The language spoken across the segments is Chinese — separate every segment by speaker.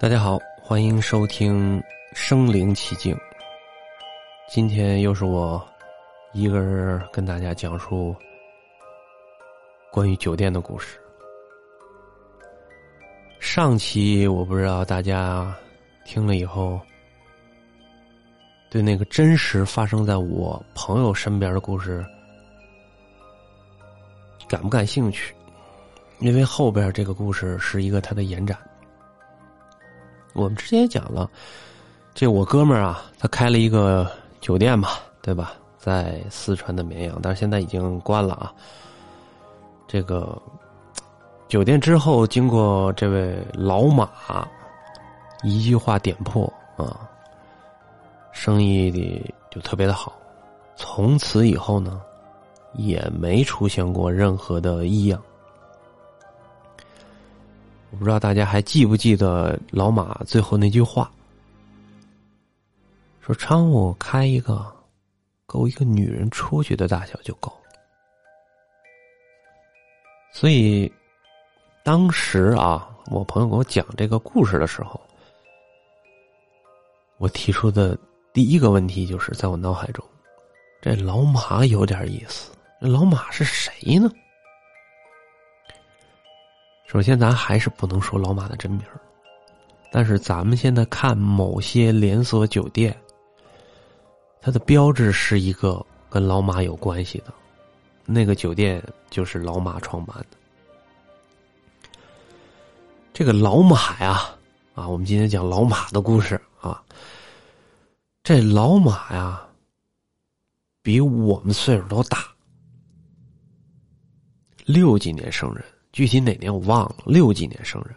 Speaker 1: 大家好，欢迎收听《身临其境》。今天又是我一个人跟大家讲述关于酒店的故事。上期我不知道大家听了以后，对那个真实发生在我朋友身边的故事感不感兴趣？因为后边这个故事是一个它的延展。我们之前也讲了，这我哥们儿啊，他开了一个酒店嘛，对吧？在四川的绵阳，但是现在已经关了啊。这个酒店之后，经过这位老马一句话点破啊，生意的就特别的好。从此以后呢，也没出现过任何的异样。我不知道大家还记不记得老马最后那句话，说：“窗户开一个，够一个女人出去的大小就够。”所以，当时啊，我朋友给我讲这个故事的时候，我提出的第一个问题就是在我脑海中，这老马有点意思。这老马是谁呢？首先，咱还是不能说老马的真名但是咱们现在看某些连锁酒店，它的标志是一个跟老马有关系的，那个酒店就是老马创办的。这个老马呀，啊，我们今天讲老马的故事啊。这老马呀，比我们岁数都大，六几年生人。具体哪年我忘了，六几年生人，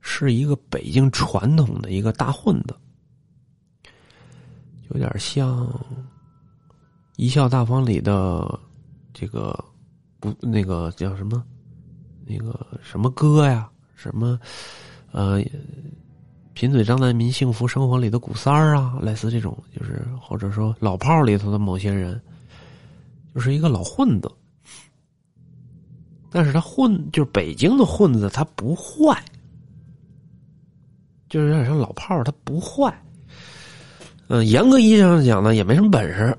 Speaker 1: 是一个北京传统的一个大混子，有点像《一笑大方》里的这个不那个叫什么那个什么哥呀，什么呃贫嘴张大民幸福生活里的古三儿啊，类似这种，就是或者说老炮里头的某些人，就是一个老混子。但是他混就是北京的混子，他不坏，就是有点像老炮儿，他不坏。嗯，严格意义上讲呢，也没什么本事，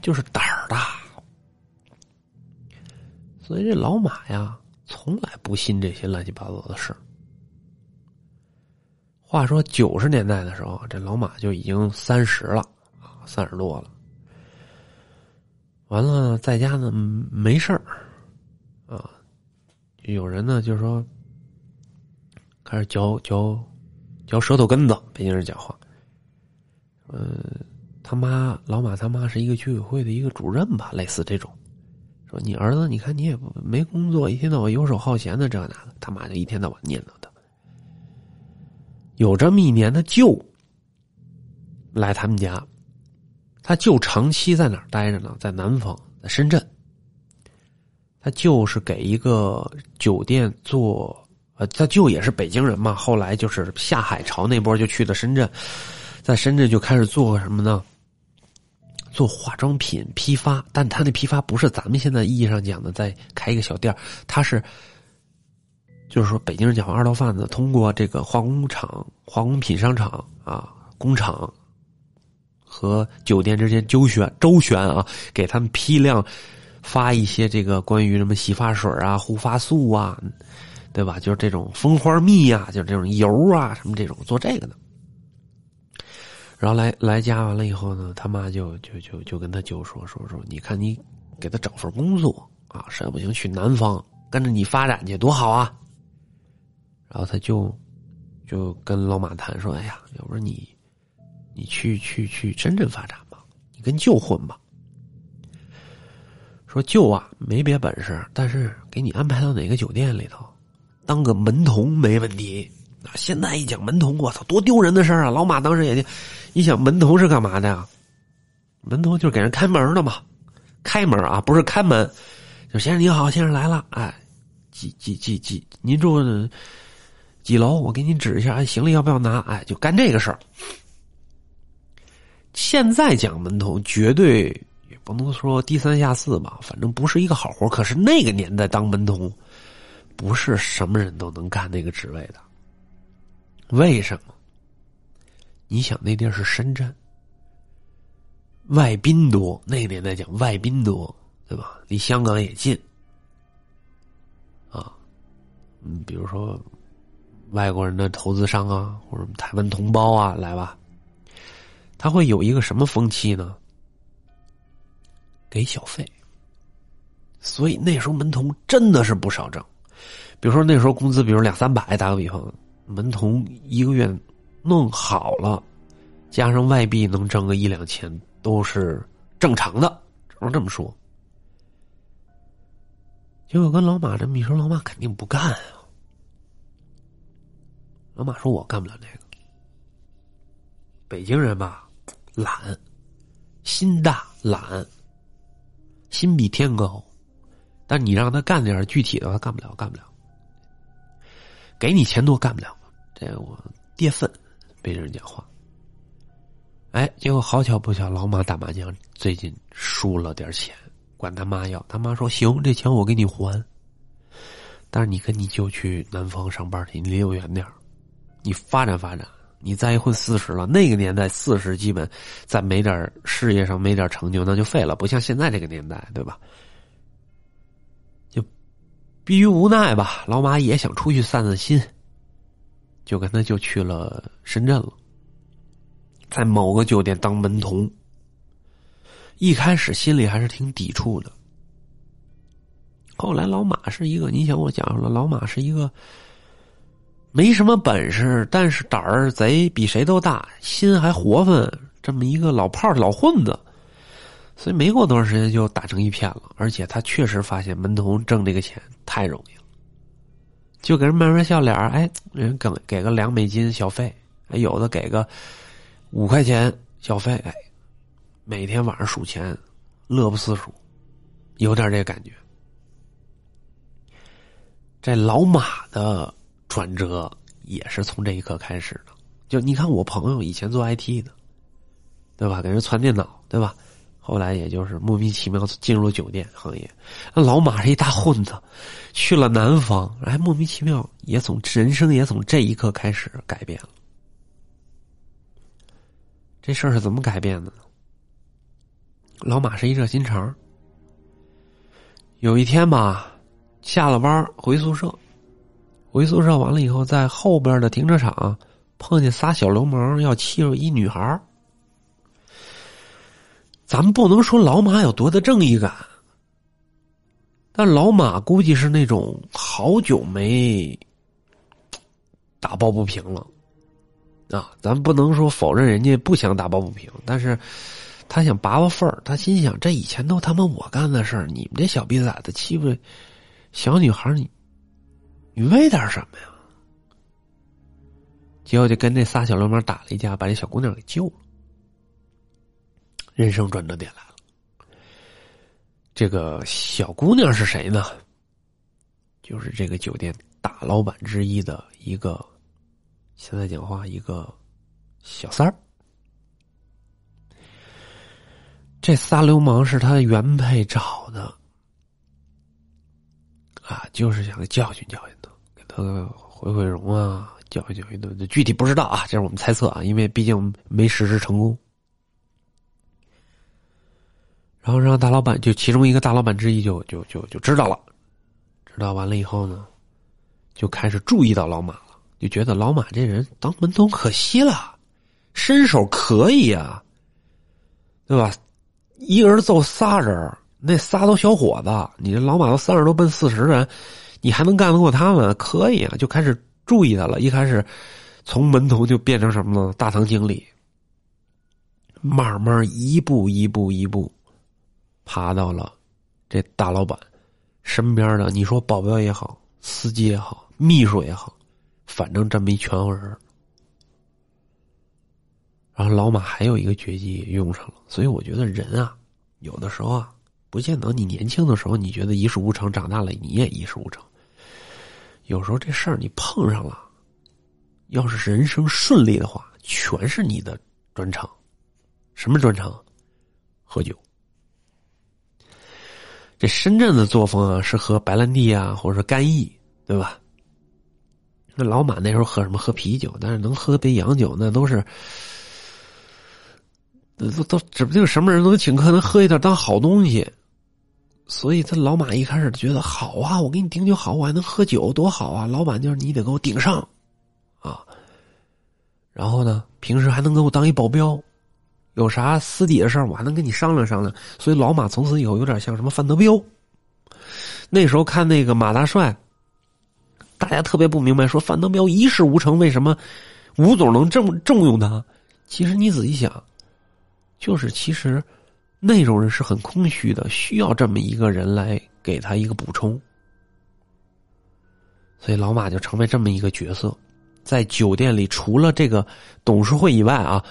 Speaker 1: 就是胆儿大。所以这老马呀，从来不信这些乱七八糟的事话说九十年代的时候，这老马就已经三十了啊，三十多了。完了，在家呢没事儿。有人呢，就是说开始嚼嚼嚼舌头根子，北京人讲话。呃，他妈老马他妈是一个居委会的一个主任吧，类似这种。说你儿子，你看你也没工作，一天到晚游手好闲的，这那的，他妈就一天到晚念叨他。有这么一年，他舅来他们家，他舅长期在哪儿待着呢？在南方，在深圳。他就是给一个酒店做，呃，他舅也是北京人嘛。后来就是下海潮那波就去的深圳，在深圳就开始做什么呢？做化妆品批发，但他那批发不是咱们现在意义上讲的在开一个小店他是，就是说北京人讲话二道贩子，通过这个化工厂、化工品商场啊工厂和酒店之间周旋周旋啊，给他们批量。发一些这个关于什么洗发水啊、护发素啊，对吧？就是这种蜂花蜜啊，就是这种油啊，什么这种做这个的。然后来来家完了以后呢，他妈就就就就跟他舅说说说，你看你给他找份工作啊，实在不行去南方跟着你发展去多好啊。然后他就就跟老马谈说，哎呀，要不然你你去去去深圳发展吧，你跟舅混吧。说舅啊，没别本事，但是给你安排到哪个酒店里头，当个门童没问题。啊，现在一讲门童，我操，多丢人的事儿啊！老马当时也就，一想门童是干嘛的呀？门童就是给人开门的嘛，开门啊，不是看门。就先生你好，先生来了，哎，几几几几，您住几楼？我给您指一下，哎，行李要不要拿？哎，就干这个事儿。现在讲门童，绝对。不能说低三下四吧，反正不是一个好活。可是那个年代当门童，不是什么人都能干那个职位的。为什么？你想那地儿是深圳，外宾多，那个年代讲外宾多，对吧？离香港也近，啊，嗯，比如说外国人的投资商啊，或者台湾同胞啊，来吧，他会有一个什么风气呢？给小费。所以那时候门童真的是不少挣，比如说那时候工资，比如两三百，打个比方，门童一个月弄好了，加上外币能挣个一两千，都是正常的，只能这么说。结果跟老马这么一说，老马肯定不干啊。老马说：“我干不了这个。北京人吧，懒，心大懒，心比天高。”但你让他干点具体的，他干不了，干不了。给你钱多干不了，这我跌份，被人讲话。哎，结果好巧不巧，老马打麻将最近输了点钱，管他妈要，他妈说行，这钱我给你还。但是你跟你舅去南方上班去，你离我远点你发展发展，你再一混四十了，那个年代四十基本再没点事业上没点成就，那就废了，不像现在这个年代，对吧？就逼于无奈吧，老马也想出去散散心，就跟他就去了深圳了，在某个酒店当门童。一开始心里还是挺抵触的，后来老马是一个，你想我讲了，老马是一个没什么本事，但是胆儿贼比谁都大，心还活泛，这么一个老炮老混子。所以没过多长时间就打成一片了，而且他确实发现门童挣这个钱太容易了，就给人慢慢笑脸哎，人给给个两美金小费，有的给个五块钱小费，哎，每天晚上数钱，乐不思蜀，有点这感觉。这老马的转折也是从这一刻开始的，就你看我朋友以前做 IT 的，对吧？给人传电脑，对吧？后来也就是莫名其妙进入了酒店行业，那老马是一大混子，去了南方，哎，莫名其妙也从人生也从这一刻开始改变了。这事儿是怎么改变的呢？老马是一热心肠，有一天吧，下了班回宿舍，回宿舍完了以后，在后边的停车场碰见仨小流氓要欺负一女孩咱们不能说老马有多的正义感，但老马估计是那种好久没打抱不平了啊！咱不能说否认人家不想打抱不平，但是他想拔拔份儿。他心想：这以前都他妈我干的事儿，你们这小逼崽子欺负小女孩，你你为点什么呀？结果就跟那仨小流氓打了一架，把这小姑娘给救了。人生转折点来了，这个小姑娘是谁呢？就是这个酒店大老板之一的一个，现在讲话一个小三儿。这仨流氓是他的原配找的，啊，就是想教训教训他，给他毁毁容啊，教训教训他。这具体不知道啊，这是我们猜测啊，因为毕竟没实施成功。然后让大老板就其中一个大老板之一就就就就知道了，知道完了以后呢，就开始注意到老马了，就觉得老马这人当门童可惜了，身手可以啊，对吧？一个人揍仨人，那仨都小伙子，你这老马都三十多奔四十人，你还能干得过他们？可以啊，就开始注意他了。一开始从门童就变成什么呢？大堂经理，慢慢一步一步一步。爬到了这大老板身边的，你说保镖也好，司机也好，秘书也好，反正这么一圈人。然后老马还有一个绝技用上了，所以我觉得人啊，有的时候啊，不见得你年轻的时候你觉得一事无成，长大了你也一事无成。有时候这事儿你碰上了，要是人生顺利的话，全是你的专长。什么专长？喝酒。这深圳的作风啊，是喝白兰地啊，或者说干邑，对吧？那老马那时候喝什么？喝啤酒，但是能喝杯洋酒，那都是，都都指不定什么人能请客，能喝一点当好东西。所以他老马一开始觉得好啊，我给你顶酒好，我还能喝酒，多好啊！老板就是你得给我顶上，啊，然后呢，平时还能给我当一保镖，有啥私底的事儿我还能跟你商量商量。所以老马从此以后有点像什么范德彪。那时候看那个马大帅，大家特别不明白，说范德彪一事无成，为什么吴总能这么重用他？其实你仔细想，就是其实。那种人是很空虚的，需要这么一个人来给他一个补充，所以老马就成为这么一个角色，在酒店里除了这个董事会以外啊，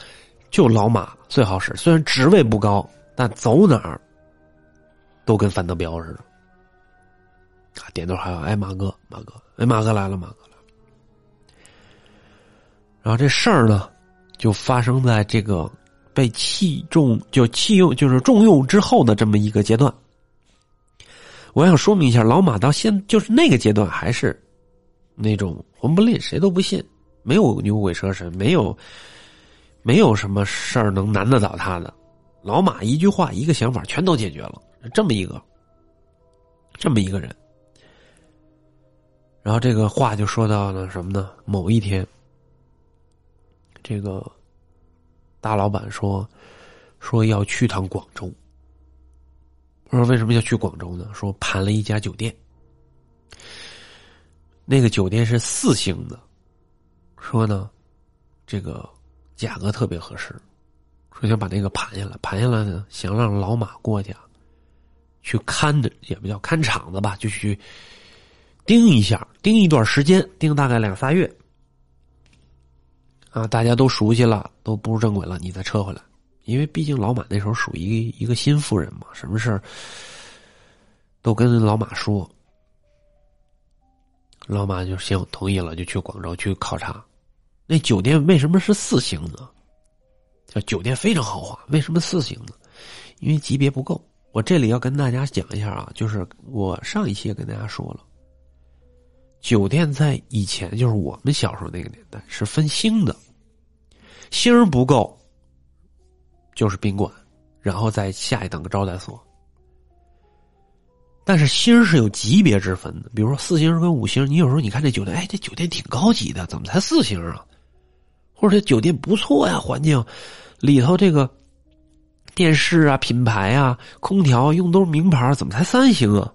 Speaker 1: 就老马最好使。虽然职位不高，但走哪儿都跟范德彪似的。啊，点头还有哎，马哥，马哥，哎，马哥来了，马哥来了。然后这事儿呢，就发生在这个。被器重就器用就是重用之后的这么一个阶段，我想说明一下，老马到现就是那个阶段还是那种魂不吝，谁都不信，没有牛鬼蛇神，没有没有什么事儿能难得倒他的。老马一句话一个想法全都解决了，这么一个这么一个人。然后这个话就说到了什么呢？某一天，这个。大老板说：“说要去趟广州。”我说：“为什么要去广州呢？”说盘了一家酒店，那个酒店是四星的。说呢，这个价格特别合适。说想把那个盘下来，盘下来呢，想让老马过去啊，去看着，也不叫看场子吧，就去盯一下，盯一段时间，盯大概两仨月。啊，大家都熟悉了，都步入正轨了，你再撤回来，因为毕竟老马那时候属于一个新妇人嘛，什么事儿都跟老马说，老马就先同意了，就去广州去考察。那酒店为什么是四星呢？叫酒店非常豪华，为什么四星呢？因为级别不够。我这里要跟大家讲一下啊，就是我上一期也跟大家说了。酒店在以前就是我们小时候那个年代是分星的，星不够就是宾馆，然后再下一等个招待所。但是星是有级别之分的，比如说四星跟五星，你有时候你看这酒店，哎，这酒店挺高级的，怎么才四星啊？或者这酒店不错呀，环境里头这个电视啊、品牌啊、空调用都是名牌，怎么才三星啊？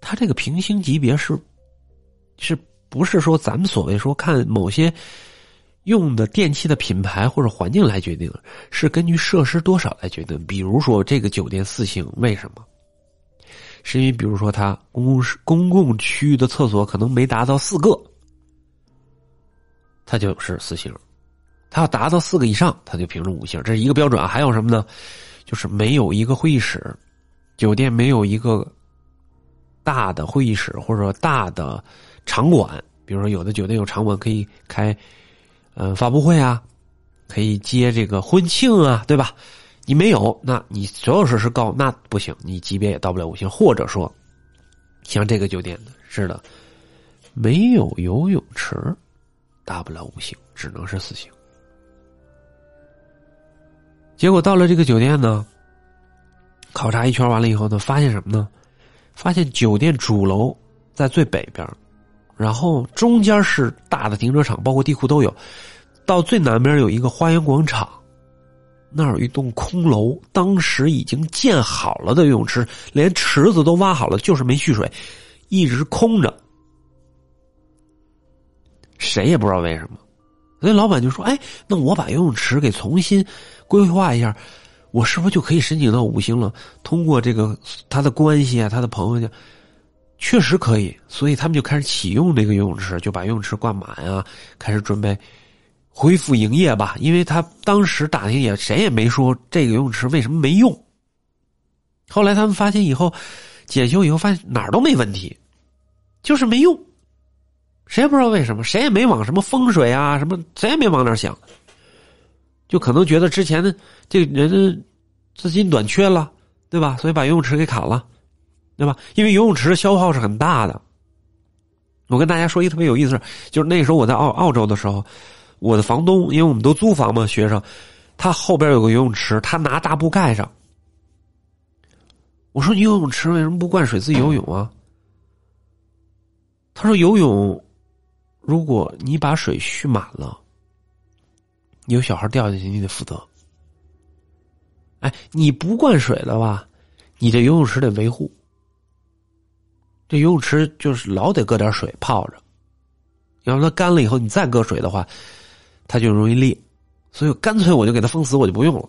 Speaker 1: 它这个平星级别是。是不是说咱们所谓说看某些用的电器的品牌或者环境来决定，是根据设施多少来决定？比如说这个酒店四星，为什么？是因为比如说它公共公共区域的厕所可能没达到四个，它就是四星；它要达到四个以上，它就评成五星。这是一个标准。还有什么呢？就是没有一个会议室，酒店没有一个大的会议室或者说大的。场馆，比如说有的酒店有场馆可以开，呃，发布会啊，可以接这个婚庆啊，对吧？你没有，那你所有设施高，那不行，你级别也到不了五星。或者说，像这个酒店是的，没有游泳池，大不了五星，只能是四星。结果到了这个酒店呢，考察一圈完了以后呢，发现什么呢？发现酒店主楼在最北边。然后中间是大的停车场，包括地库都有。到最南边有一个花园广场，那儿有一栋空楼，当时已经建好了的游泳池，连池子都挖好了，就是没蓄水，一直空着。谁也不知道为什么。所以老板就说：“哎，那我把游泳池给重新规划一下，我是不是就可以申请到五星了？通过这个他的关系啊，他的朋友就。”确实可以，所以他们就开始启用这个游泳池，就把游泳池灌满啊，开始准备恢复营业吧。因为他当时打听也谁也没说这个游泳池为什么没用。后来他们发现以后检修以后发现哪儿都没问题，就是没用。谁也不知道为什么，谁也没往什么风水啊什么，谁也没往那想，就可能觉得之前的这个人资金短缺了，对吧？所以把游泳池给砍了。对吧？因为游泳池的消耗是很大的，我跟大家说一个特别有意思，就是那时候我在澳澳洲的时候，我的房东，因为我们都租房嘛，学生，他后边有个游泳池，他拿大布盖上。我说你游泳池为什么不灌水自己游泳啊？他说游泳，如果你把水蓄满了，有小孩掉下去，你得负责。哎，你不灌水了吧？你这游泳池得维护。这游泳池就是老得搁点水泡着，要是它干了以后，你再搁水的话，它就容易裂。所以干脆我就给它封死，我就不用了。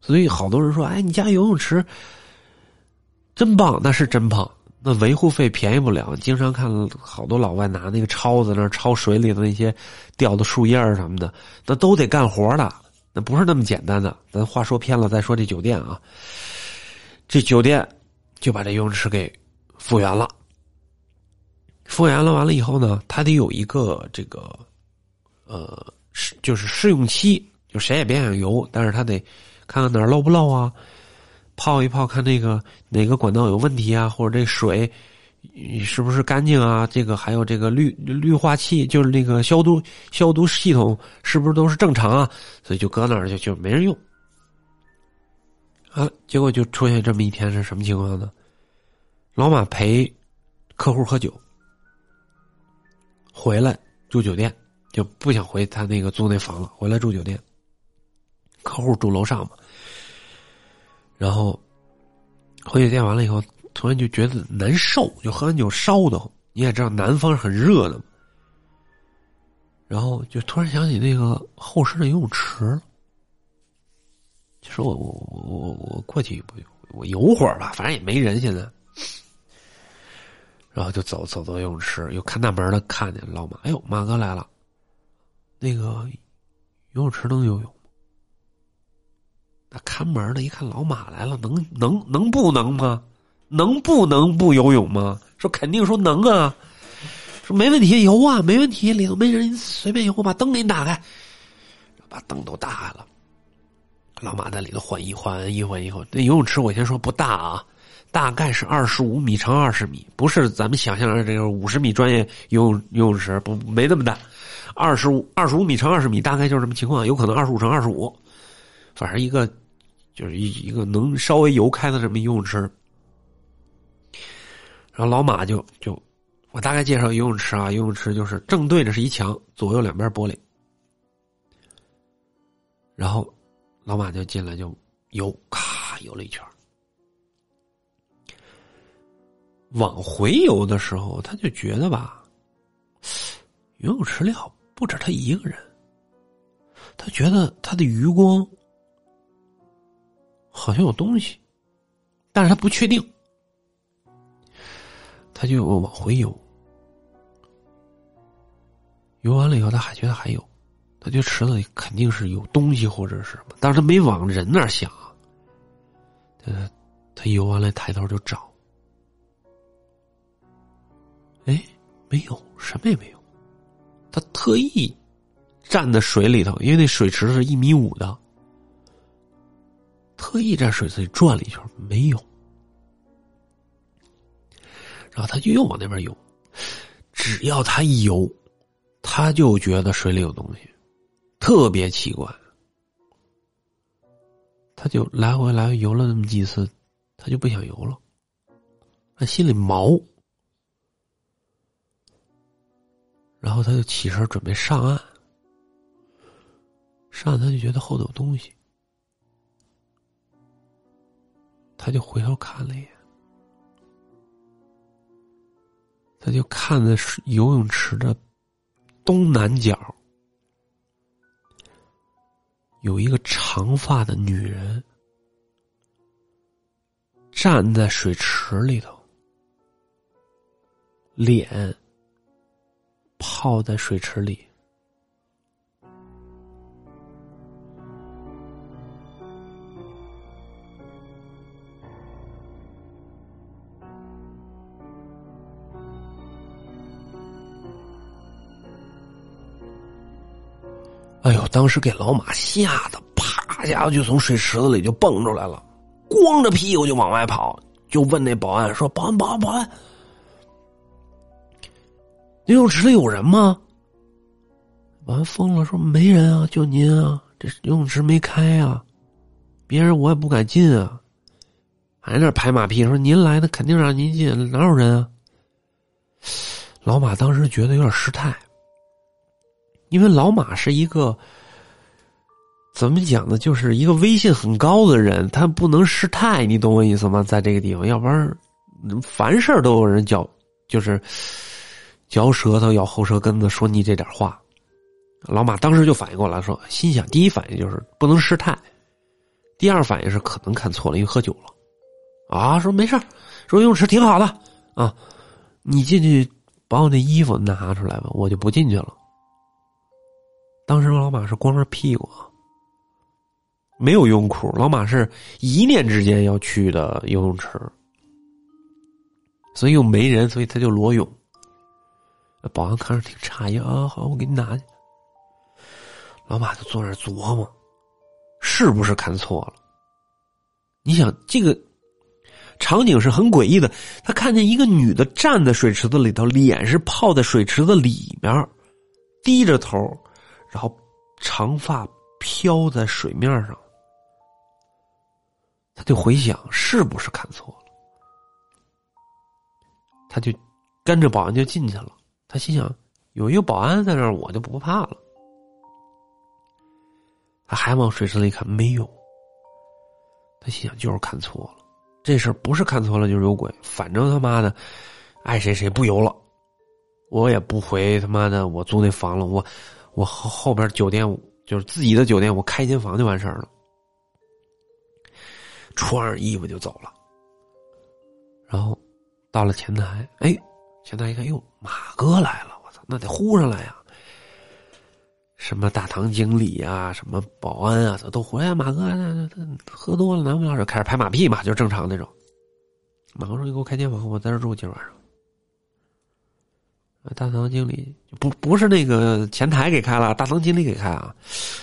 Speaker 1: 所以好多人说：“哎，你家游泳池真棒，那是真棒。那维护费便宜不了。经常看好多老外拿那个抄子那抄水里的那些掉的树叶什么的，那都得干活的，那不是那么简单的。咱话说偏了，再说这酒店啊，这酒店。”就把这游泳池给复原了，复原了完了以后呢，他得有一个这个，呃，试就是试用期，就谁也别想游，但是他得看看哪儿漏不漏啊，泡一泡看那个哪个管道有问题啊，或者这水是不是干净啊？这个还有这个氯氯化器，就是那个消毒消毒系统是不是都是正常啊？所以就搁那儿就就没人用。啊！结果就出现这么一天是什么情况呢？老马陪客户喝酒，回来住酒店，就不想回他那个租那房了，回来住酒店。客户住楼上嘛，然后回酒店完了以后，突然就觉得难受，就喝完酒烧的慌。你也知道南方是很热的嘛，然后就突然想起那个后室的游泳池。说我我我我我过去不我游会儿吧，反正也没人现在。然后就走走到游泳池，又看大门的，看见老马，哎呦，马哥来了。那个游泳池能游泳吗？那看门的一看老马来了，能能能不能吗？能不能不游泳吗？说肯定说能啊，说没问题游啊，没问题，里头没人，随便游，我把灯给你打开，把灯都打开了。老马在里头换衣换衣换衣服，那游泳池我先说不大啊，大概是二十五米乘二十米，不是咱们想象的这个五十米专业游泳游泳池，不没那么大，二十五二十五米乘二十米，大概就是这么情况，有可能二十五乘二十五，反正一个就是一一个能稍微游开的这么游泳池。然后老马就就我大概介绍游泳池啊，游泳池就是正对着是一墙，左右两边玻璃，然后。老马就进来就游，咔游了一圈。往回游的时候，他就觉得吧，游泳池里好不止他一个人。他觉得他的余光好像有东西，但是他不确定。他就往回游，游完了以后，他还觉得还有。他觉得池子里肯定是有东西或者是什么，但是他没往人那儿想。他他游完了，抬头就找，哎，没有，什么也没有。他特意站在水里头，因为那水池是一米五的，特意在水池里转了一圈，没有。然后他就又往那边游，只要他一游，他就觉得水里有东西。特别奇怪，他就来回来回游了那么几次，他就不想游了，他心里毛，然后他就起身准备上岸，上岸他就觉得后头有东西，他就回头看了一眼，他就看的是游泳池的东南角。有一个长发的女人站在水池里头，脸泡在水池里。哎呦！当时给老马吓得啪家伙就从水池子里就蹦出来了，光着屁股就往外跑，就问那保安说：“保安，保安，保安！”游泳池里有人吗？保安疯了，说没人啊，就您啊，这游泳池没开啊，别人我也不敢进啊，还在那拍马屁，说您来的肯定让您进，哪有人啊？老马当时觉得有点失态，因为老马是一个怎么讲呢，就是一个威信很高的人，他不能失态，你懂我意思吗？在这个地方，要不然凡事都有人嚼，就是嚼舌头、咬后舌根子，说你这点话。老马当时就反应过来，说心想：第一反应就是不能失态，第二反应是可能看错了，因为喝酒了。啊，说没事说游泳池挺好的啊，你进去。把我那衣服拿出来吧，我就不进去了。当时老马是光着屁股，没有泳裤。老马是一念之间要去的游泳池，所以又没人，所以他就裸泳。保安看着挺诧异啊，好，我给你拿去。老马就坐那琢磨，是不是看错了？你想这个。场景是很诡异的，他看见一个女的站在水池子里头，脸是泡在水池子里面，低着头，然后长发飘在水面上。他就回想是不是看错了，他就跟着保安就进去了。他心想有一个保安在那儿，我就不怕了。他还往水池里看，没有。他心想就是看错了。这事不是看错了就是有鬼，反正他妈的爱谁谁不游了，我也不回他妈的我租那房了，我我后后边酒店就是自己的酒店，我开间房就完事儿了，穿上衣服就走了，然后到了前台，哎，前台一看，哟，马哥来了，我操，那得呼上来呀。什么大堂经理啊，什么保安啊，都回来。马哥，那那那喝多了，难不了就开始拍马屁嘛，就正常那种。马哥说：“你给我开间房，我在这住今晚上。”大堂经理不不是那个前台给开了，大堂经理给开啊。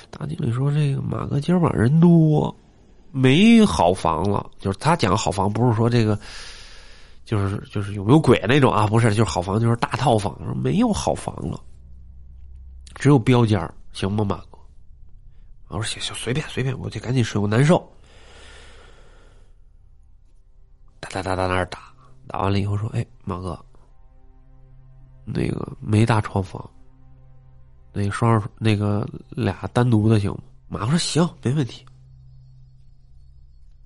Speaker 1: 大经理说：“这个马哥今儿晚人多，没好房了。就是他讲好房，不是说这个，就是就是有没有鬼那种啊？不是，就是好房，就是大套房，没有好房了。”只有标间行吗，马哥？我说行行，随便随便，我就赶紧睡，我难受。哒哒哒哒，那儿打打完了以后说：“哎，马哥，那个没大床房，那个双那个俩单独的行吗？”马哥说：“行，没问题。”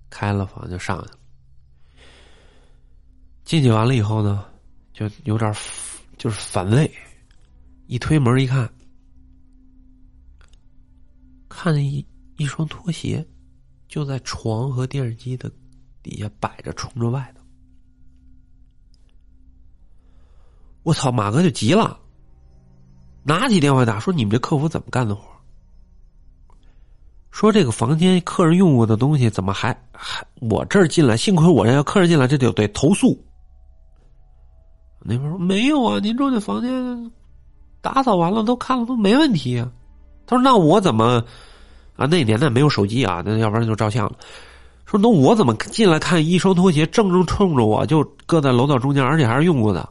Speaker 1: 开了房就上去了。进去完了以后呢，就有点就是反胃，一推门一看。看见一一双拖鞋，就在床和电视机的底下摆着，冲着外头。我操！马哥就急了，拿起电话打说：“你们这客服怎么干的活？说这个房间客人用过的东西怎么还还我这儿进来？幸亏我这要客人进来，这就得投诉。”那边说：“没有啊，您住的房间打扫完了，都看了，都没问题啊。”他说：“那我怎么啊？那年代没有手机啊，那要不然就照相了。说那我怎么进来看一双拖鞋正正冲着我，就搁在楼道中间，而且还是用过的，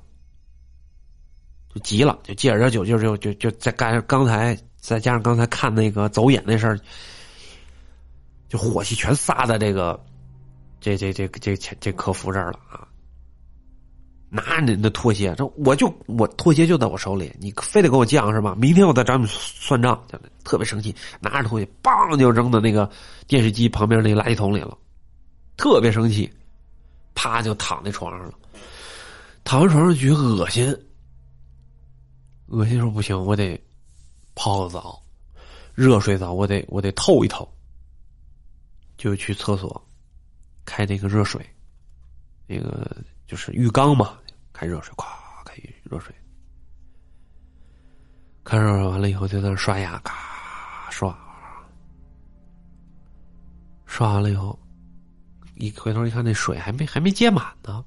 Speaker 1: 就急了，就借着这酒劲就就就在刚刚才再加上刚才看那个走眼那事儿，就火气全撒在这个这这这这这客服这儿了啊。”拿你的拖鞋，这我就我拖鞋就在我手里，你非得给我犟是吧？明天我再找你算账，特别生气，拿着拖鞋，梆就扔到那个电视机旁边那个垃圾桶里了，特别生气，啪就躺在床上了，躺在床上觉得恶心，恶心说不行，我得泡个澡，热水澡，我得我得透一透，就去厕所开那个热水，那个。就是浴缸嘛，开热水，咵开热水，开热水完了以后就在那刷牙，咔刷，刷完了以后，一回头一看，那水还没还没接满呢，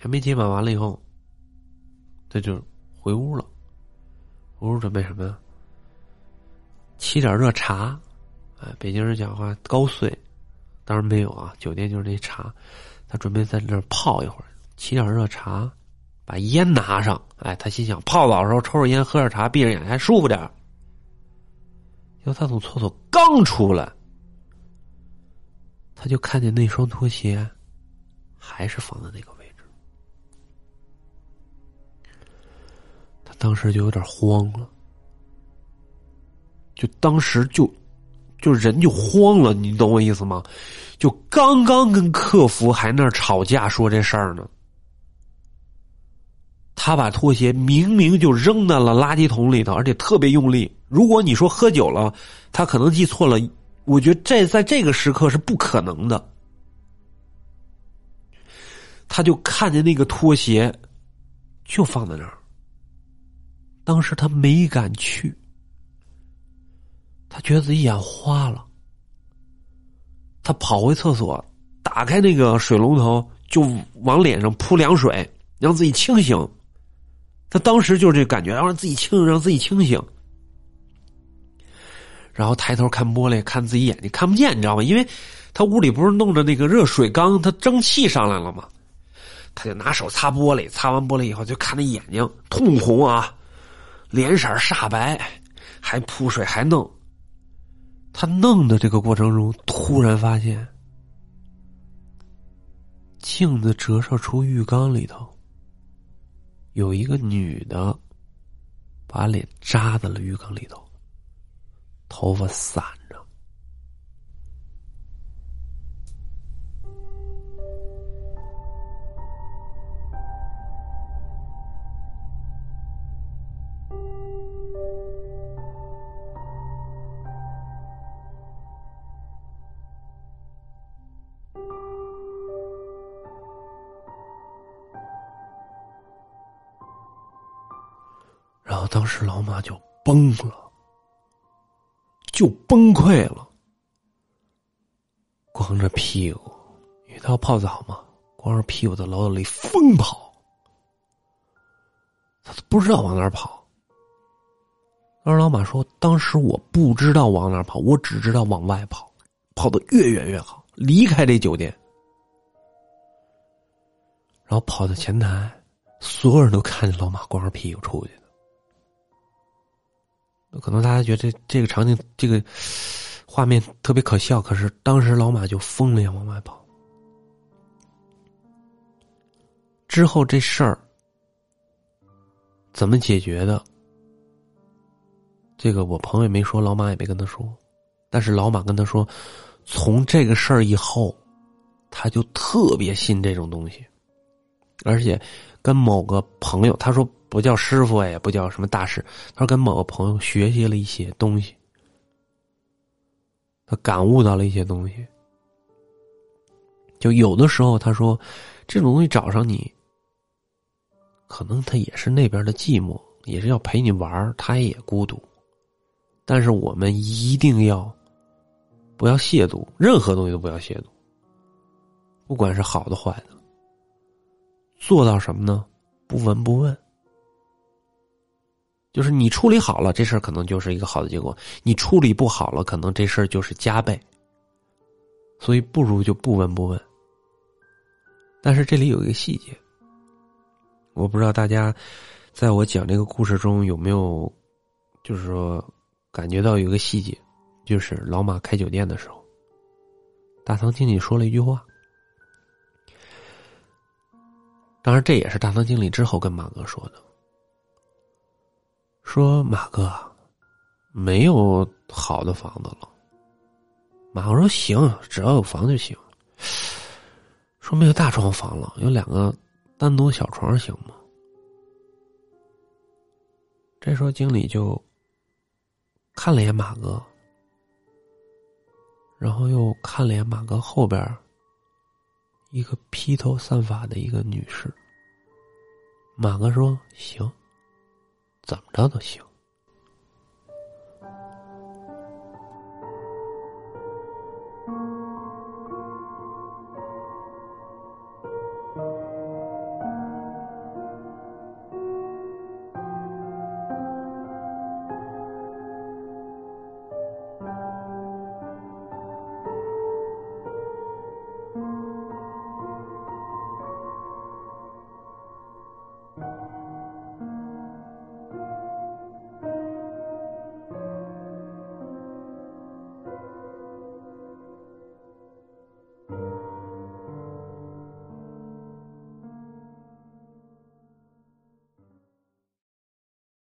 Speaker 1: 还没接满，完了以后，他就回屋了，回屋准备什么呀？沏点热茶，哎，北京人讲话高碎，当然没有啊，酒店就是那茶。他准备在那儿泡一会儿，沏点热茶，把烟拿上。哎，他心想泡澡的时候抽着烟，喝点茶，闭着眼还舒服点结果他从厕所刚出来，他就看见那双拖鞋还是放在那个当时就有点慌了，就当时就就人就慌了，你懂我意思吗？就刚刚跟客服还那吵架说这事儿呢。他把拖鞋明明就扔在了垃圾桶里头，而且特别用力。如果你说喝酒了，他可能记错了。我觉得这在这个时刻是不可能的。他就看见那个拖鞋就放在那儿，当时他没敢去，他觉得自己眼花了。他跑回厕所，打开那个水龙头，就往脸上扑凉水，让自己清醒。他当时就是这感觉，让自己清醒，让自己清醒。然后抬头看玻璃，看自己眼睛看不见，你知道吗？因为他屋里不是弄着那个热水缸，他蒸汽上来了吗？他就拿手擦玻璃，擦完玻璃以后就看那眼睛通红啊，脸色煞白，还扑水还弄。他弄的这个过程中，突然发现镜子折射出浴缸里头。有一个女的，把脸扎在了浴缸里头，头发散着。当时老马就崩了，就崩溃了，光着屁股，因为他要泡澡嘛，光着屁股在楼道里疯跑，他都不知道往哪儿跑。当时老马说：“当时我不知道往哪儿跑，我只知道往外跑，跑得越远越好，离开这酒店。”然后跑到前台，所有人都看见老马光着屁股出去的。可能大家觉得这这个场景、这个画面特别可笑，可是当时老马就疯了一样往外跑。之后这事儿怎么解决的？这个我朋友也没说，老马也没跟他说。但是老马跟他说，从这个事儿以后，他就特别信这种东西，而且跟某个朋友他说。不叫师傅，也不叫什么大师。他说跟某个朋友学习了一些东西，他感悟到了一些东西。就有的时候，他说这种东西找上你，可能他也是那边的寂寞，也是要陪你玩他也孤独。但是我们一定要不要亵渎任何东西，都不要亵渎，不管是好的坏的，做到什么呢？不闻不问。就是你处理好了这事儿，可能就是一个好的结果；你处理不好了，可能这事儿就是加倍。所以不如就不闻不问。但是这里有一个细节，我不知道大家在我讲这个故事中有没有，就是说感觉到有一个细节，就是老马开酒店的时候，大堂经理说了一句话。当然，这也是大堂经理之后跟马哥说的。说马哥，没有好的房子了。马哥说行，只要有房就行。说没有大床房了，有两个单独小床行吗？这时候经理就看了一眼马哥，然后又看了一眼马哥后边一个披头散发的一个女士。马哥说行。怎么着都行。